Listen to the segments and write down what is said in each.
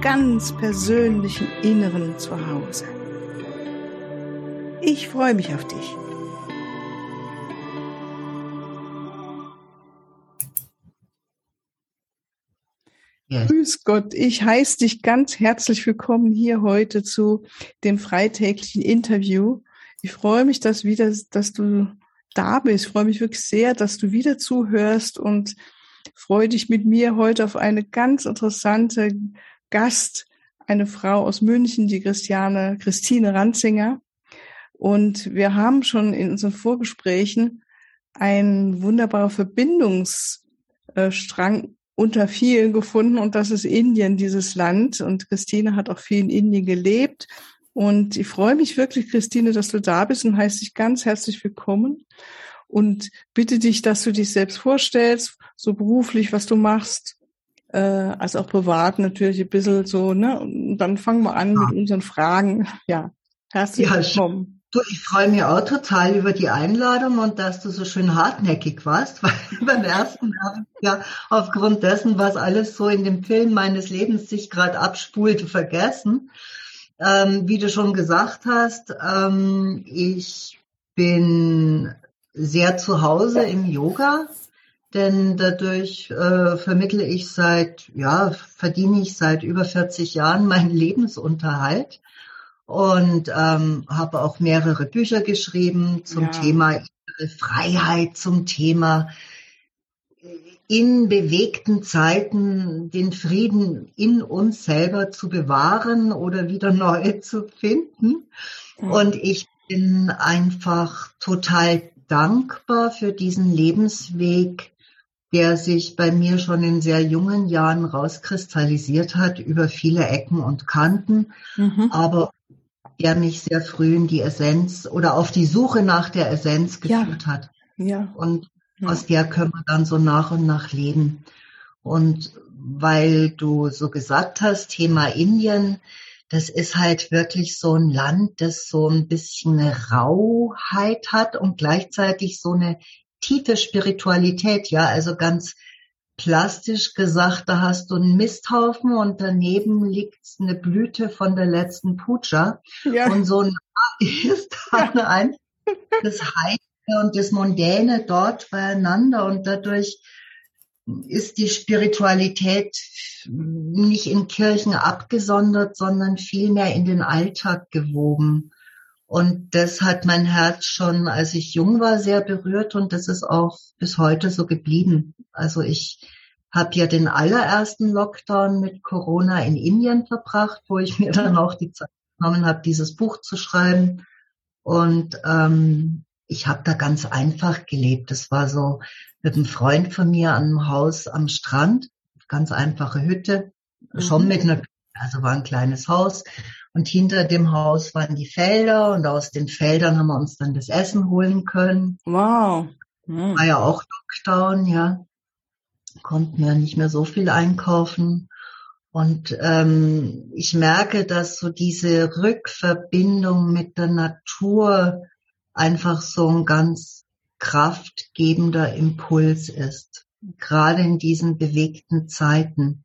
ganz persönlichen Inneren zu Hause. Ich freue mich auf dich. Yes. Grüß Gott, ich heiße dich ganz herzlich willkommen hier heute zu dem freitäglichen Interview ich freue mich, dass wieder, dass du da bist. Ich freue mich wirklich sehr, dass du wieder zuhörst und freue dich mit mir heute auf eine ganz interessante Gast, eine Frau aus München, die Christiane, Christine Ranzinger. Und wir haben schon in unseren Vorgesprächen einen wunderbaren Verbindungsstrang unter vielen gefunden und das ist Indien, dieses Land. Und Christine hat auch viel in Indien gelebt und ich freue mich wirklich, Christine, dass du da bist und heiße dich ganz herzlich willkommen und bitte dich, dass du dich selbst vorstellst, so beruflich, was du machst, äh, als auch privat natürlich ein bisschen so, ne? Und dann fangen wir an ja. mit unseren Fragen. Ja, herzlich ja, willkommen. Du, ich freue mich auch total über die Einladung und dass du so schön hartnäckig warst, weil beim ersten habe ich ja aufgrund dessen, was alles so in dem Film meines Lebens sich gerade abspulte, vergessen. Ähm, wie du schon gesagt hast, ähm, ich bin sehr zu Hause im Yoga, denn dadurch äh, vermittle ich seit, ja, verdiene ich seit über 40 Jahren meinen Lebensunterhalt und ähm, habe auch mehrere Bücher geschrieben zum ja. Thema Freiheit, zum Thema in bewegten Zeiten den Frieden in uns selber zu bewahren oder wieder neu zu finden. Und ich bin einfach total dankbar für diesen Lebensweg, der sich bei mir schon in sehr jungen Jahren rauskristallisiert hat über viele Ecken und Kanten, mhm. aber der mich sehr früh in die Essenz oder auf die Suche nach der Essenz geführt ja. hat. Ja. Und aus der können wir dann so nach und nach leben. Und weil du so gesagt hast, Thema Indien, das ist halt wirklich so ein Land, das so ein bisschen eine Rauheit hat und gleichzeitig so eine tiefe Spiritualität. Ja, also ganz plastisch gesagt, da hast du einen Misthaufen und daneben liegt eine Blüte von der letzten Puja. Ja. Und so ein ist dann ja. ein das Heil und das Mondäne dort beieinander und dadurch ist die Spiritualität nicht in Kirchen abgesondert, sondern vielmehr in den Alltag gewoben. Und das hat mein Herz schon, als ich jung war, sehr berührt und das ist auch bis heute so geblieben. Also ich habe ja den allerersten Lockdown mit Corona in Indien verbracht, wo ich mir dann auch die Zeit genommen habe, dieses Buch zu schreiben. Und ähm, ich habe da ganz einfach gelebt. Das war so mit einem Freund von mir an einem Haus am Strand, ganz einfache Hütte, mhm. schon mit einer, also war ein kleines Haus. Und hinter dem Haus waren die Felder und aus den Feldern haben wir uns dann das Essen holen können. Wow. Mhm. War ja auch Lockdown, ja. Konnten ja nicht mehr so viel einkaufen. Und ähm, ich merke, dass so diese Rückverbindung mit der Natur einfach so ein ganz kraftgebender Impuls ist, gerade in diesen bewegten Zeiten.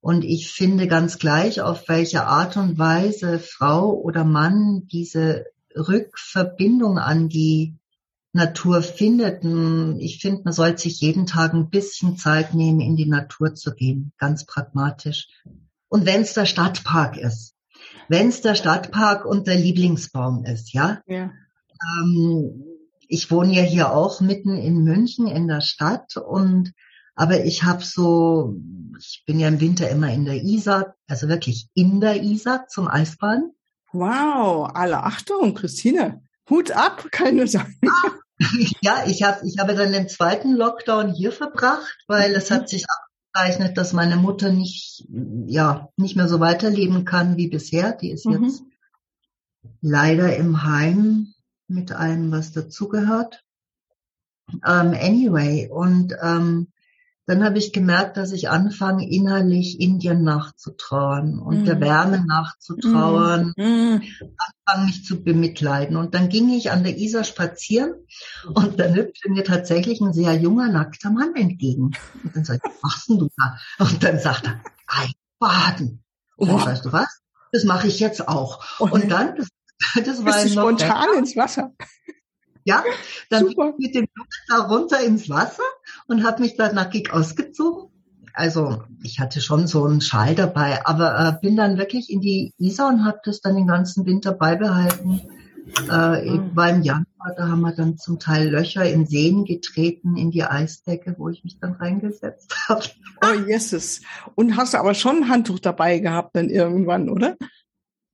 Und ich finde ganz gleich, auf welche Art und Weise Frau oder Mann diese Rückverbindung an die Natur findet. Ich finde, man sollte sich jeden Tag ein bisschen Zeit nehmen, in die Natur zu gehen, ganz pragmatisch. Und wenn es der Stadtpark ist, wenn es der Stadtpark und der Lieblingsbaum ist, ja, ja. Ähm, ich wohne ja hier auch mitten in München in der Stadt und aber ich habe so, ich bin ja im Winter immer in der Isar, also wirklich in der Isar zum Eisbahn. Wow, alle Achtung, Christine, Hut ab, keine sagen. Ja, ich habe ich habe dann den zweiten Lockdown hier verbracht, weil es hat sich gekennzeichnet, dass meine Mutter nicht, ja, nicht mehr so weiterleben kann wie bisher. Die ist mhm. jetzt leider im Heim mit allem, was dazugehört. Um, ähm, anyway, und ähm, dann habe ich gemerkt, dass ich anfange, innerlich Indien nachzutrauern und mm. der Wärme nachzutrauern, mm. anfange mich zu bemitleiden. Und dann ging ich an der Isar spazieren und dann hüpfte mir tatsächlich ein sehr junger, nackter Mann entgegen. Und dann sagte ich, was machst denn du da? Und dann sagt er, ein baden. Und oh. weißt du was? Das mache ich jetzt auch. Oh, und dann, das, das war Bist du spontan ins Wasser. Ja, dann Super. mit dem Jungen da runter ins Wasser und habe mich da nackig ausgezogen. Also ich hatte schon so einen Schal dabei, aber äh, bin dann wirklich in die Isar und habe das dann den ganzen Winter beibehalten. Äh, mhm. War im Januar, da haben wir dann zum Teil Löcher in Seen getreten, in die Eisdecke, wo ich mich dann reingesetzt habe. Oh, Jesus. Und hast du aber schon ein Handtuch dabei gehabt dann irgendwann, oder?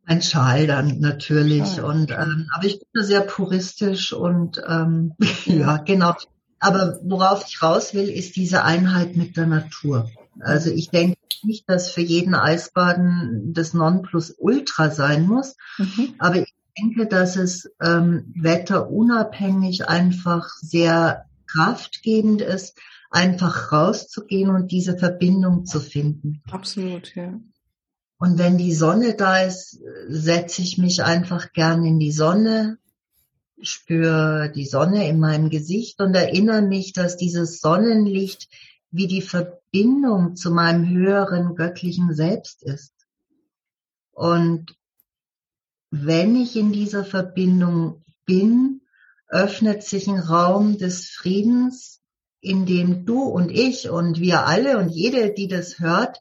Ein Schal dann natürlich. Schal. Und ähm, aber ich bin da sehr puristisch und ähm, ja, genau. Aber worauf ich raus will, ist diese Einheit mit der Natur. Also ich denke nicht, dass für jeden Eisbaden das Nonplusultra sein muss, mhm. aber ich denke, dass es ähm, wetterunabhängig einfach sehr kraftgebend ist, einfach rauszugehen und diese Verbindung zu finden. Absolut, ja. Und wenn die Sonne da ist, setze ich mich einfach gern in die Sonne, spüre die Sonne in meinem Gesicht und erinnere mich, dass dieses Sonnenlicht wie die Verbindung zu meinem höheren göttlichen Selbst ist. Und wenn ich in dieser Verbindung bin, öffnet sich ein Raum des Friedens, in dem du und ich und wir alle und jede, die das hört,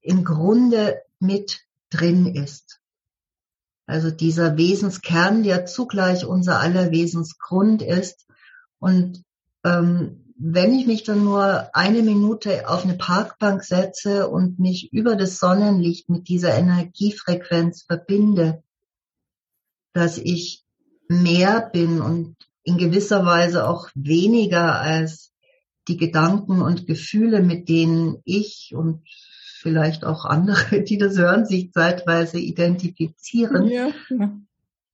im Grunde mit drin ist. Also dieser Wesenskern, der zugleich unser aller Wesensgrund ist. Und ähm, wenn ich mich dann nur eine Minute auf eine Parkbank setze und mich über das Sonnenlicht mit dieser Energiefrequenz verbinde, dass ich mehr bin und in gewisser Weise auch weniger als die Gedanken und Gefühle, mit denen ich und vielleicht auch andere, die das hören, sich zeitweise identifizieren, ja.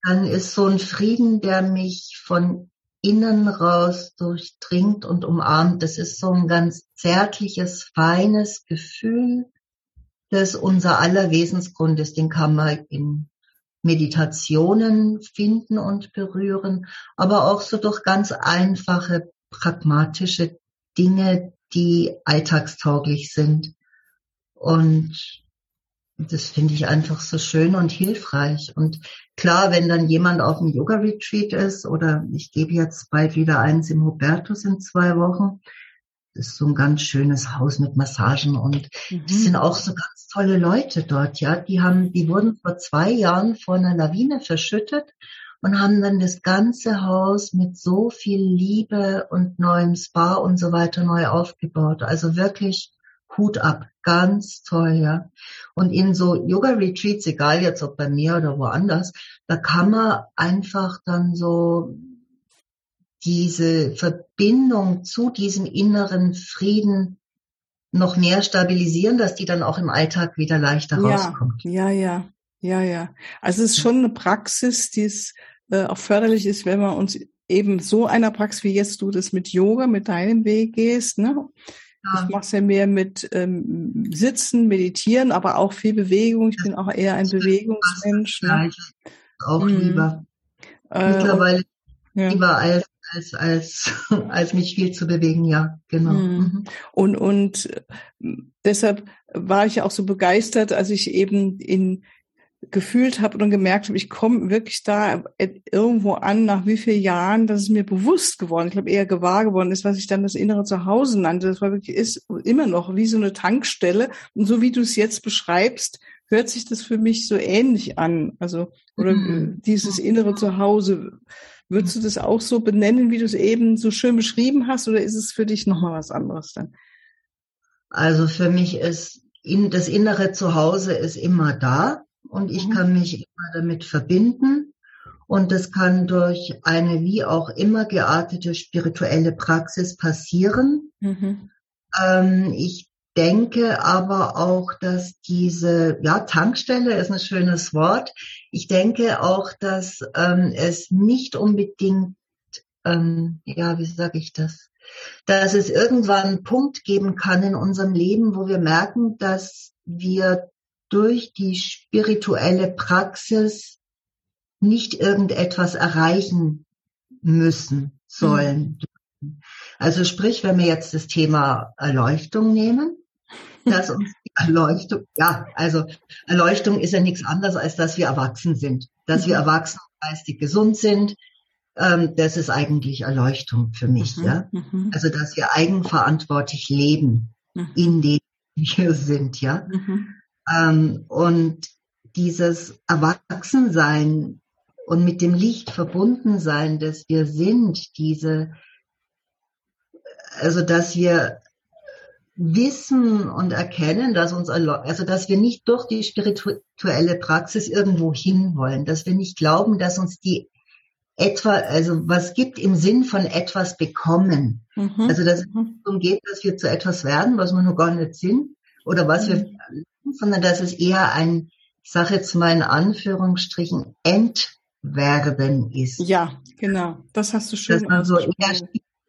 dann ist so ein Frieden, der mich von innen raus durchdringt und umarmt. Das ist so ein ganz zärtliches, feines Gefühl, das unser aller Wesensgrund ist. Den kann man in Meditationen finden und berühren, aber auch so durch ganz einfache, pragmatische Dinge, die alltagstauglich sind. Und das finde ich einfach so schön und hilfreich. Und klar, wenn dann jemand auf dem Yoga-Retreat ist oder ich gebe jetzt bald wieder eins im Hubertus in zwei Wochen, das ist so ein ganz schönes Haus mit Massagen und mhm. das sind auch so ganz tolle Leute dort, ja. Die haben, die wurden vor zwei Jahren vor einer Lawine verschüttet und haben dann das ganze Haus mit so viel Liebe und neuem Spa und so weiter neu aufgebaut. Also wirklich Hut ab, ganz toll, ja. Und in so Yoga-Retreats, egal jetzt ob bei mir oder woanders, da kann man einfach dann so diese Verbindung zu diesem inneren Frieden noch mehr stabilisieren, dass die dann auch im Alltag wieder leichter ja, rauskommt. Ja, ja, ja, ja. Also es ist schon eine Praxis, die es äh, auch förderlich ist, wenn man uns eben so einer Praxis, wie jetzt du das mit Yoga, mit deinem Weg gehst, ne? Ich mache es ja mehr mit ähm, Sitzen, Meditieren, aber auch viel Bewegung. Ich bin auch eher ein Bewegungsmensch. Ne? Auch mhm. lieber. Äh, Mittlerweile ja. lieber als als, als, als mich viel zu bewegen, ja, genau. Mhm. mhm. Und, und deshalb war ich ja auch so begeistert, als ich eben in gefühlt habe und gemerkt habe, ich komme wirklich da irgendwo an, nach wie vielen Jahren, dass es mir bewusst geworden, ich glaube eher gewahr geworden ist, was ich dann das innere Zuhause nannte. Das war wirklich, ist immer noch wie so eine Tankstelle. Und so wie du es jetzt beschreibst, hört sich das für mich so ähnlich an. Also, oder mhm. dieses innere Zuhause. Würdest du das auch so benennen, wie du es eben so schön beschrieben hast, oder ist es für dich nochmal was anderes dann? Also für mich ist das innere Zuhause ist immer da und ich mhm. kann mich immer damit verbinden. Und das kann durch eine wie auch immer geartete spirituelle Praxis passieren. Mhm. Ähm, ich denke aber auch, dass diese, ja, Tankstelle ist ein schönes Wort. Ich denke auch, dass ähm, es nicht unbedingt, ähm, ja, wie sage ich das, dass es irgendwann einen Punkt geben kann in unserem Leben, wo wir merken, dass wir durch die spirituelle Praxis nicht irgendetwas erreichen müssen, sollen. Mhm. Also sprich, wenn wir jetzt das Thema Erleuchtung nehmen, dass uns die Erleuchtung, ja, also Erleuchtung ist ja nichts anderes, als dass wir erwachsen sind. Dass wir mhm. erwachsen geistig gesund sind, ähm, das ist eigentlich Erleuchtung für mich, mhm, ja. Mhm. Also dass wir eigenverantwortlich leben mhm. in dem wir sind, ja. Mhm. Ähm, und dieses Erwachsensein und mit dem Licht verbunden sein, dass wir sind, diese, also dass wir wissen und erkennen, dass uns, also dass wir nicht durch die spirituelle Praxis irgendwo hinwollen, dass wir nicht glauben, dass uns die etwa, also was gibt im Sinn von etwas bekommen. Mhm. Also dass es nicht darum geht, dass wir zu etwas werden, was wir noch gar nicht sind, oder was mhm. wir, sondern dass es eher ein, ich sage jetzt mal in Anführungsstrichen, Entwerden ist. Ja, genau. Das hast du schön dass man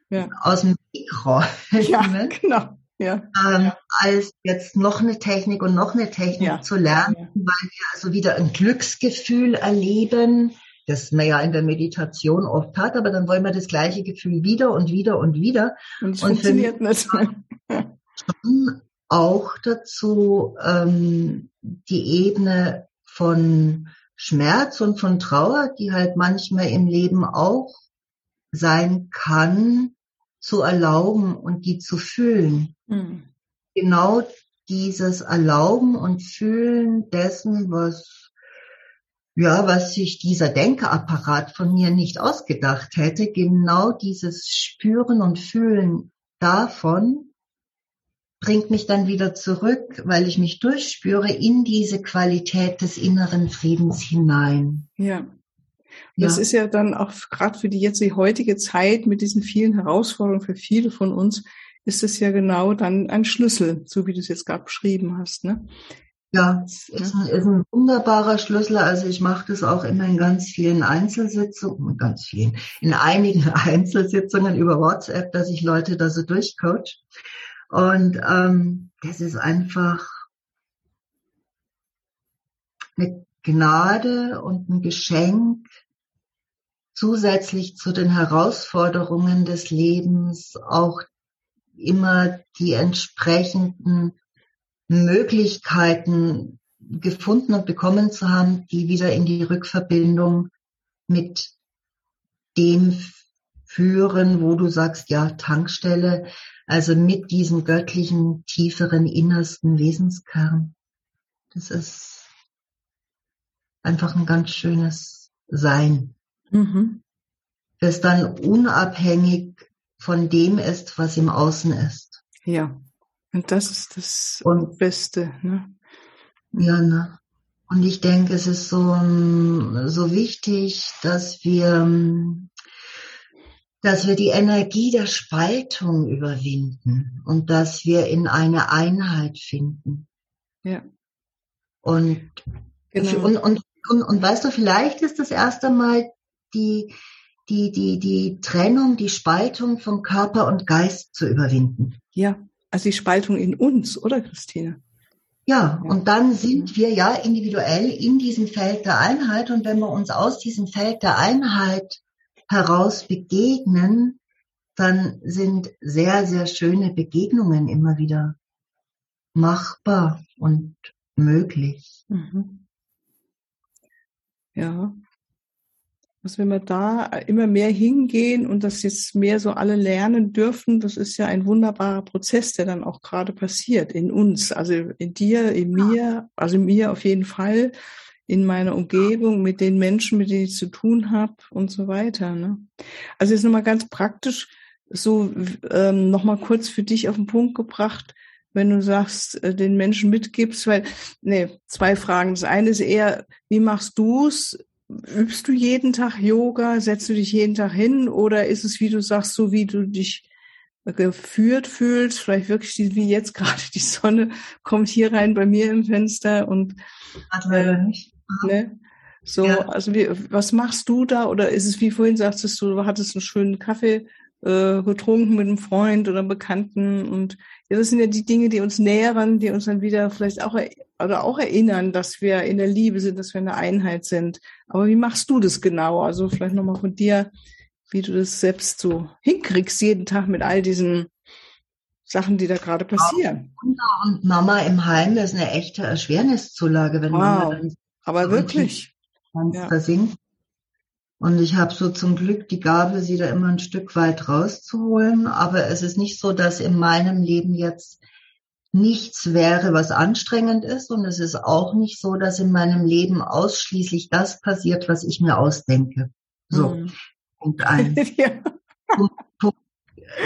ja. aus dem Mikro. Ja, genau. Ja. Ähm, als jetzt noch eine Technik und noch eine Technik ja. zu lernen, weil wir also wieder ein Glücksgefühl erleben, das man ja in der Meditation oft hat, aber dann wollen wir das gleiche Gefühl wieder und wieder und wieder. Und es funktioniert nicht. Schon auch dazu ähm, die Ebene von Schmerz und von Trauer, die halt manchmal im Leben auch sein kann, zu erlauben und die zu fühlen. Mhm. Genau dieses Erlauben und Fühlen dessen, was ja, was sich dieser Denkerapparat von mir nicht ausgedacht hätte, genau dieses Spüren und Fühlen davon bringt mich dann wieder zurück, weil ich mich durchspüre in diese Qualität des inneren Friedens hinein. Ja. Das ja. ist ja dann auch gerade für die jetzt die heutige Zeit mit diesen vielen Herausforderungen für viele von uns ist es ja genau dann ein Schlüssel, so wie du es jetzt gerade beschrieben hast. Ne? Ja, ist ein, ist ein wunderbarer Schlüssel. Also ich mache das auch immer in ganz vielen Einzelsitzungen, ganz vielen, in einigen Einzelsitzungen über WhatsApp, dass ich Leute da so durchcoach. Und ähm, das ist einfach eine Gnade und ein Geschenk zusätzlich zu den Herausforderungen des Lebens auch immer die entsprechenden Möglichkeiten gefunden und bekommen zu haben, die wieder in die Rückverbindung mit dem führen, wo du sagst, ja, Tankstelle, also mit diesem göttlichen, tieferen, innersten Wesenskern. Das ist einfach ein ganz schönes Sein. Mhm. Das dann unabhängig von dem ist, was im Außen ist. Ja. Und das ist das und, Beste. Ne? Ja, ne? Und ich denke, es ist so, so wichtig, dass wir, dass wir die Energie der Spaltung überwinden und dass wir in eine Einheit finden. Ja. Und, genau. und, und, und, und weißt du, vielleicht ist das erste Mal die, die, die, die Trennung, die Spaltung von Körper und Geist zu überwinden. Ja, also die Spaltung in uns, oder Christine? Ja, und dann sind wir ja individuell in diesem Feld der Einheit und wenn wir uns aus diesem Feld der Einheit heraus begegnen, dann sind sehr, sehr schöne Begegnungen immer wieder machbar und möglich. Mhm. Ja, dass wenn wir da immer mehr hingehen und das jetzt mehr so alle lernen dürfen, das ist ja ein wunderbarer Prozess, der dann auch gerade passiert in uns, also in dir, in mir, also in mir auf jeden Fall, in meiner Umgebung, mit den Menschen, mit denen ich zu tun habe und so weiter. Ne? Also jetzt nochmal ganz praktisch, so ähm, nochmal kurz für dich auf den Punkt gebracht, wenn du sagst, äh, den Menschen mitgibst, weil, nee, zwei Fragen. Das eine ist eher, wie machst du's? übst du jeden Tag Yoga? Setzt du dich jeden Tag hin? Oder ist es, wie du sagst, so wie du dich geführt fühlst, vielleicht wirklich wie jetzt gerade die Sonne kommt hier rein bei mir im Fenster und äh, ne? so, ja. also wie, was machst du da oder ist es wie vorhin sagtest du, du hattest einen schönen Kaffee äh, getrunken mit einem Freund oder einem Bekannten und ja, das sind ja die Dinge, die uns nähern, die uns dann wieder vielleicht auch oder auch erinnern, dass wir in der Liebe sind, dass wir in der Einheit sind. Aber wie machst du das genau? Also vielleicht nochmal von dir, wie du das selbst so hinkriegst, jeden Tag mit all diesen Sachen, die da gerade passieren. Und Mama im Heim ist eine echte Erschwerniszulage, wenn wow. Mama dann aber wirklich ja. versinkt. Und ich habe so zum Glück die Gabe, sie da immer ein Stück weit rauszuholen. Aber es ist nicht so, dass in meinem Leben jetzt nichts wäre, was anstrengend ist. Und es ist auch nicht so, dass in meinem Leben ausschließlich das passiert, was ich mir ausdenke. So, hm. Punkt eins. ja.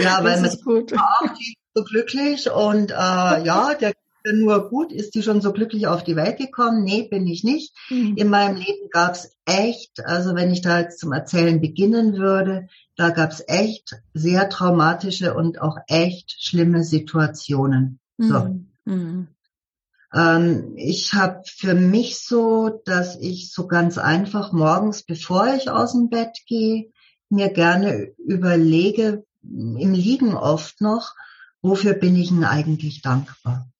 Ja, weil man gut. auch so glücklich und äh, ja, der nur gut, ist die schon so glücklich auf die Welt gekommen? Nee, bin ich nicht. Mhm. In meinem Leben gab's echt, also wenn ich da jetzt zum Erzählen beginnen würde, da gab's echt sehr traumatische und auch echt schlimme Situationen. So. Mhm. Ähm, ich habe für mich so, dass ich so ganz einfach morgens, bevor ich aus dem Bett gehe, mir gerne überlege, im Liegen oft noch, wofür bin ich denn eigentlich dankbar?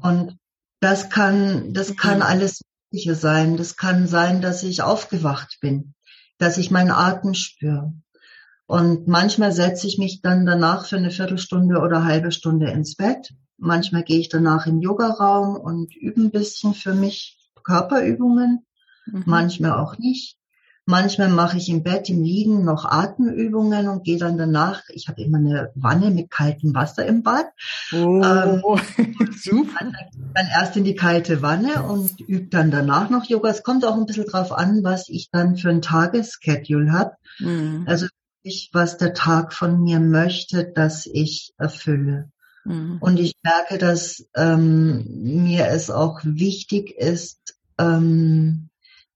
Und das kann, das kann mhm. alles Mögliche sein. Das kann sein, dass ich aufgewacht bin, dass ich meinen Atem spüre. Und manchmal setze ich mich dann danach für eine Viertelstunde oder halbe Stunde ins Bett. Manchmal gehe ich danach in den Yogaraum und übe ein bisschen für mich Körperübungen. Mhm. Manchmal auch nicht. Manchmal mache ich im Bett im Liegen noch Atemübungen und gehe dann danach. Ich habe immer eine Wanne mit kaltem Wasser im Bad. Oh, ähm, super. Dann erst in die kalte Wanne und übe dann danach noch Yoga. Es kommt auch ein bisschen drauf an, was ich dann für ein Tagesschedule habe. Mhm. Also ich, was der Tag von mir möchte, dass ich erfülle. Mhm. Und ich merke, dass ähm, mir es auch wichtig ist, ähm,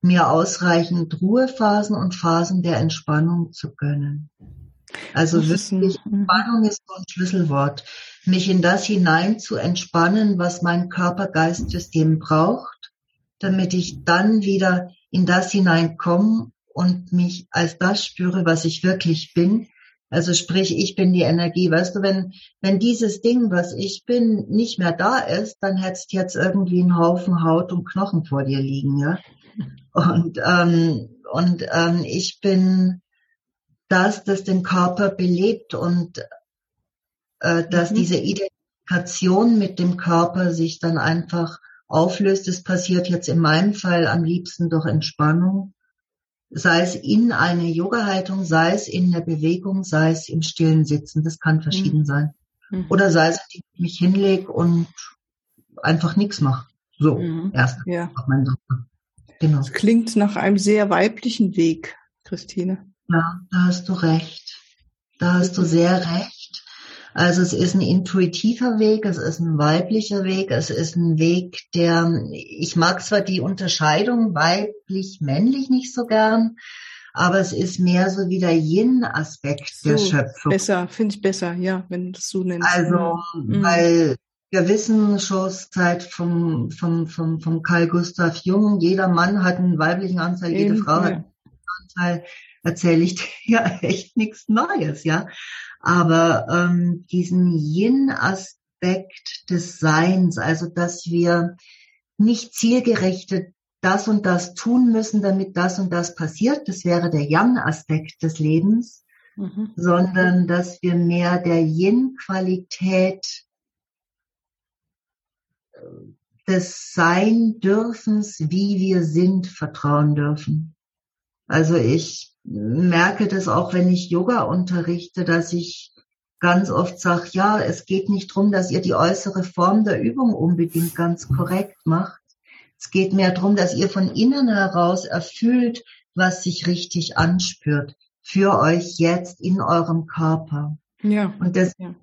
mir ausreichend Ruhephasen und Phasen der Entspannung zu gönnen. Also wirklich, Entspannung ist so ein Schlüsselwort. Mich in das hinein zu entspannen, was mein Körper-Geist-System braucht, damit ich dann wieder in das hineinkomme und mich als das spüre, was ich wirklich bin. Also sprich, ich bin die Energie. Weißt du, wenn, wenn dieses Ding, was ich bin, nicht mehr da ist, dann hättest jetzt irgendwie einen Haufen Haut und Knochen vor dir liegen, ja. Und, ähm, und ähm, ich bin das, das den Körper belebt und äh, dass mhm. diese Identifikation mit dem Körper sich dann einfach auflöst. Das passiert jetzt in meinem Fall am liebsten durch Entspannung. Sei es in eine Yoga-Haltung, sei es in der Bewegung, sei es im stillen Sitzen. Das kann verschieden mhm. sein. Mhm. Oder sei es, dass ich mich hinlege und einfach nichts mache. So, mhm. erst ja. auf meinen. Genau. Das klingt nach einem sehr weiblichen Weg, Christine. Ja, da hast du recht. Da hast du sehr recht. Also es ist ein intuitiver Weg, es ist ein weiblicher Weg, es ist ein Weg, der, ich mag zwar die Unterscheidung weiblich-männlich nicht so gern, aber es ist mehr so wie der Yin-Aspekt so, der Schöpfung. Besser, finde ich besser, ja, wenn du es so nennst. Also, mhm. weil wir wissen schon seit vom, vom, vom, vom Karl Gustav Jung, jeder Mann hat einen weiblichen Anteil, jede Frau hat einen Anteil, erzähle ich dir ja echt nichts Neues, ja. Aber ähm, diesen Yin-Aspekt des Seins, also dass wir nicht zielgerichtet das und das tun müssen, damit das und das passiert, das wäre der Yang-Aspekt des Lebens, mhm. sondern dass wir mehr der Yin-Qualität des Sein-Dürfens, wie wir sind, vertrauen dürfen. Also ich merke das auch, wenn ich Yoga unterrichte, dass ich ganz oft sage, ja, es geht nicht darum, dass ihr die äußere Form der Übung unbedingt ganz korrekt macht. Es geht mehr darum, dass ihr von innen heraus erfüllt, was sich richtig anspürt für euch jetzt in eurem Körper. Ja. Und das ja.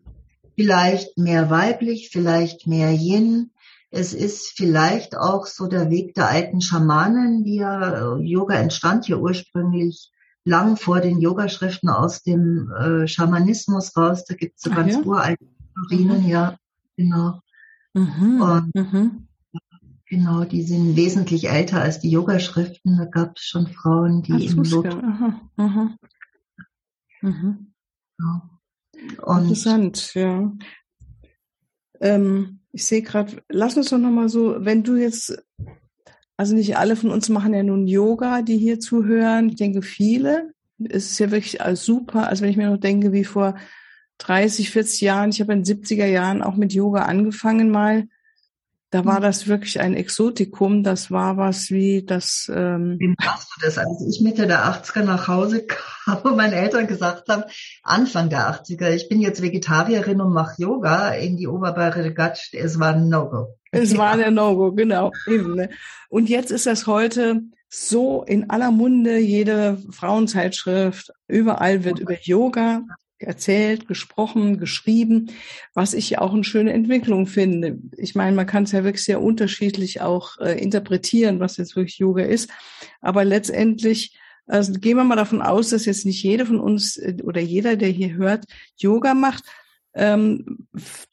vielleicht mehr weiblich, vielleicht mehr Yin, es ist vielleicht auch so der Weg der alten Schamanen, die ja, äh, Yoga entstand ja ursprünglich lang vor den Yogaschriften aus dem äh, Schamanismus raus. Da gibt es so Ach, ganz ja? uralte Theorien, mhm. ja, genau. Mhm. Und, mhm. Genau, die sind wesentlich älter als die Yogaschriften. Da gab es schon Frauen, die im Lot. Mhm. Ja. Interessant, ja. Ähm, ich sehe gerade, lass uns doch nochmal so, wenn du jetzt, also nicht alle von uns machen ja nun Yoga, die hier zuhören. Ich denke, viele. Es ist ja wirklich super. Also wenn ich mir noch denke, wie vor 30, 40 Jahren, ich habe in den 70er Jahren auch mit Yoga angefangen mal. Da war mhm. das wirklich ein Exotikum. Das war was wie das. Ähm wie machst du das? Als ich Mitte der 80er nach Hause kam und meine Eltern gesagt haben, Anfang der 80er, ich bin jetzt Vegetarierin und mache Yoga in die Oberbayere Gatsch, es war ein No-Go. Es war ein No-Go, genau. Eben, ne? Und jetzt ist das heute so in aller Munde, jede Frauenzeitschrift, überall wird über Yoga erzählt, gesprochen, geschrieben, was ich auch eine schöne Entwicklung finde. Ich meine, man kann es ja wirklich sehr unterschiedlich auch äh, interpretieren, was jetzt wirklich Yoga ist. Aber letztendlich also gehen wir mal davon aus, dass jetzt nicht jeder von uns äh, oder jeder, der hier hört, Yoga macht. Ähm,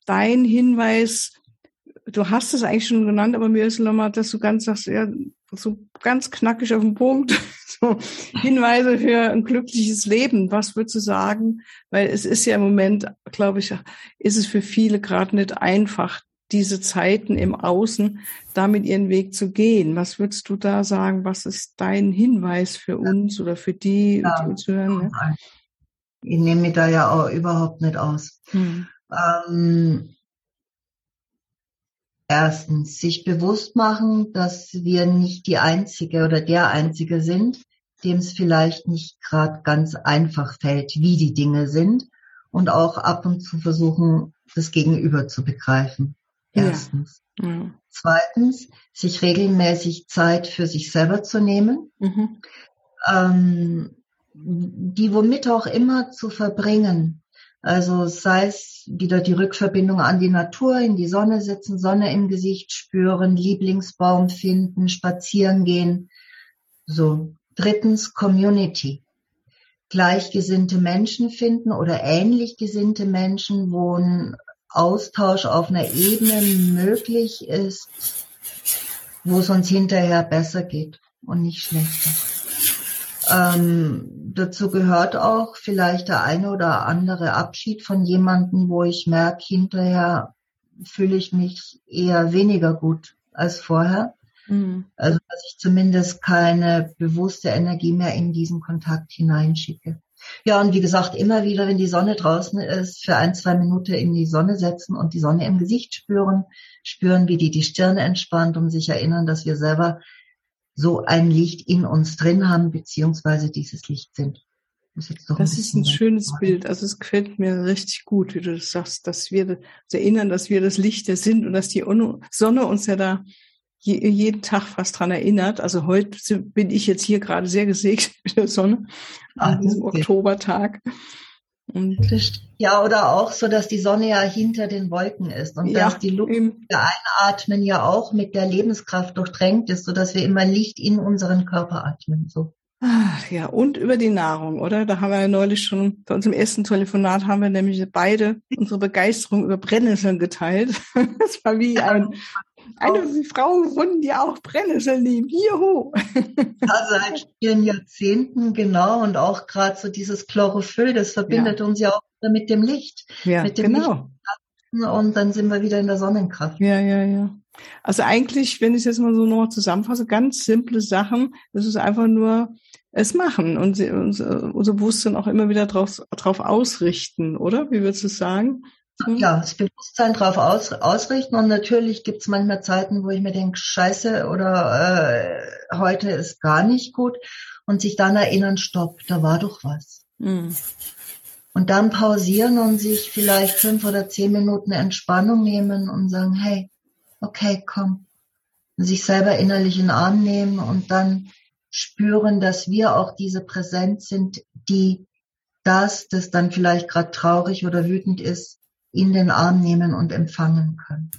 dein Hinweis, du hast es eigentlich schon genannt, aber mir ist nochmal, dass du ganz sagst, ja, so ganz knackig auf den Punkt, so Hinweise für ein glückliches Leben. Was würdest du sagen? Weil es ist ja im Moment, glaube ich, ist es für viele gerade nicht einfach, diese Zeiten im Außen damit ihren Weg zu gehen. Was würdest du da sagen? Was ist dein Hinweis für uns oder für die, ja, die uns hören? Ne? Ich nehme mich da ja auch überhaupt nicht aus. Hm. Ähm, Erstens, sich bewusst machen, dass wir nicht die Einzige oder der Einzige sind, dem es vielleicht nicht gerade ganz einfach fällt, wie die Dinge sind und auch ab und zu versuchen, das Gegenüber zu begreifen. Erstens. Ja. Ja. Zweitens, sich regelmäßig Zeit für sich selber zu nehmen, mhm. ähm, die womit auch immer zu verbringen. Also sei es wieder die Rückverbindung an die Natur, in die Sonne sitzen, Sonne im Gesicht spüren, Lieblingsbaum finden, spazieren gehen. So. Drittens Community. Gleichgesinnte Menschen finden oder ähnlich gesinnte Menschen, wo ein Austausch auf einer Ebene möglich ist, wo es uns hinterher besser geht und nicht schlechter. Ähm, dazu gehört auch vielleicht der eine oder andere Abschied von jemandem, wo ich merke, hinterher fühle ich mich eher weniger gut als vorher. Mhm. Also dass ich zumindest keine bewusste Energie mehr in diesen Kontakt hineinschicke. Ja, und wie gesagt, immer wieder, wenn die Sonne draußen ist, für ein, zwei Minuten in die Sonne setzen und die Sonne im Gesicht spüren, spüren, wie die die Stirn entspannt und sich erinnern, dass wir selber so ein Licht in uns drin haben, beziehungsweise dieses Licht sind. Das, ist, das ist ein schönes machen. Bild. Also es gefällt mir richtig gut, wie du das sagst, dass wir uns erinnern, dass wir das Licht sind und dass die Sonne uns ja da jeden Tag fast dran erinnert. Also heute bin ich jetzt hier gerade sehr gesegnet mit der Sonne an diesem Oktobertag. Und ja, oder auch so, dass die Sonne ja hinter den Wolken ist und ja, dass die Luft, die wir einatmen, ja auch mit der Lebenskraft durchtränkt ist, so dass wir immer Licht in unseren Körper atmen. So. Ach, ja, und über die Nahrung, oder? Da haben wir ja neulich schon bei unserem ersten Telefonat haben wir nämlich beide unsere Begeisterung über Brennnesseln geteilt. Das war wie ein eine Frau gefunden, die auch Brennnesseln liebt. Juhu! Ja, seit vielen Jahrzehnten, genau. Und auch gerade so dieses Chlorophyll, das verbindet ja. uns ja auch mit dem Licht. Ja, mit dem genau. Licht. Und dann sind wir wieder in der Sonnenkraft. Ja, ja, ja. Also eigentlich, wenn ich es jetzt mal so noch zusammenfasse, ganz simple Sachen. Das ist einfach nur es machen und unser, unser Bewusstsein auch immer wieder drauf, drauf ausrichten, oder? Wie würdest du sagen? Mhm. Ja, das Bewusstsein darauf aus, ausrichten und natürlich gibt es manchmal Zeiten, wo ich mir denke, scheiße oder äh, heute ist gar nicht gut und sich dann erinnern, stopp, da war doch was. Mhm. Und dann pausieren und sich vielleicht fünf oder zehn Minuten Entspannung nehmen und sagen, hey, okay, komm. Und sich selber innerlich in den Arm nehmen und dann spüren, dass wir auch diese Präsenz sind, die das, das dann vielleicht gerade traurig oder wütend ist, in den Arm nehmen und empfangen können.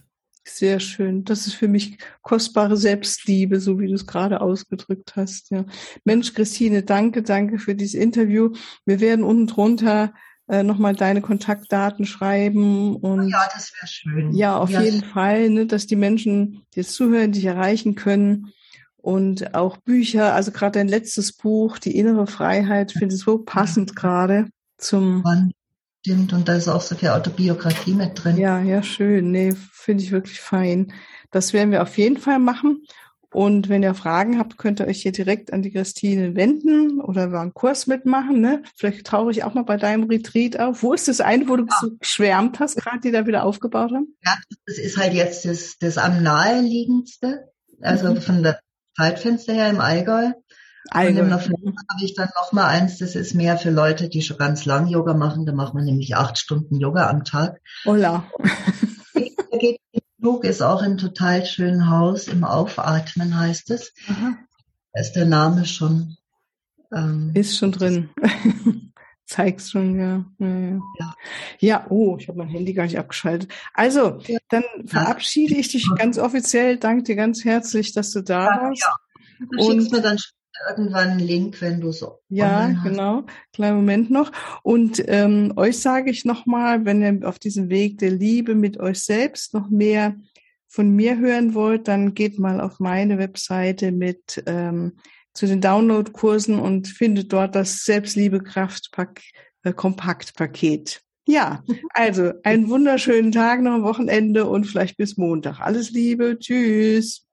Sehr schön. Das ist für mich kostbare Selbstliebe, so wie du es gerade ausgedrückt hast. Ja. Mensch, Christine, danke, danke für dieses Interview. Wir werden unten drunter äh, nochmal deine Kontaktdaten schreiben und ja, das wäre schön. Ja, auf ja. jeden Fall, ne, dass die Menschen, die jetzt zuhören, dich erreichen können und auch Bücher. Also gerade dein letztes Buch, die innere Freiheit, finde ich so passend gerade zum Stimmt, und da ist auch so viel Autobiografie mit drin. Ja, ja, schön. Nee, finde ich wirklich fein. Das werden wir auf jeden Fall machen. Und wenn ihr Fragen habt, könnt ihr euch hier direkt an die Christine wenden oder wir einen Kurs mitmachen. Ne? Vielleicht tauche ich auch mal bei deinem Retreat auf. Wo ist das eine, wo du ja. so geschwärmt hast, gerade die da wieder aufgebaut haben? Ja, das ist halt jetzt das, das am naheliegendste. Also mhm. von der Zeitfenster her im Allgäu. Allgäu. Und im November habe ich dann noch mal eins, das ist mehr für Leute, die schon ganz lang Yoga machen. Da macht man nämlich acht Stunden Yoga am Tag. Hola. Da geht Flug ist auch ein total schönes Haus im Aufatmen, heißt es. Aha. Da ist der Name schon. Ähm, ist schon drin. Zeigst schon, ja. Ja, ja. ja oh, ich habe mein Handy gar nicht abgeschaltet. Also, ja. dann verabschiede ich dich ganz offiziell. Danke dir ganz herzlich, dass du da ja, warst. Ja. Du und schickst mir dann irgendwann einen Link, wenn du so. Ja, genau. Kleinen Moment noch. Und ähm, euch sage ich nochmal, wenn ihr auf diesem Weg der Liebe mit euch selbst noch mehr von mir hören wollt, dann geht mal auf meine Webseite mit ähm, zu den Download-Kursen und findet dort das Selbstliebe-Kraftpack äh, Kompaktpaket. Ja, also einen wunderschönen Tag noch am Wochenende und vielleicht bis Montag. Alles Liebe, tschüss.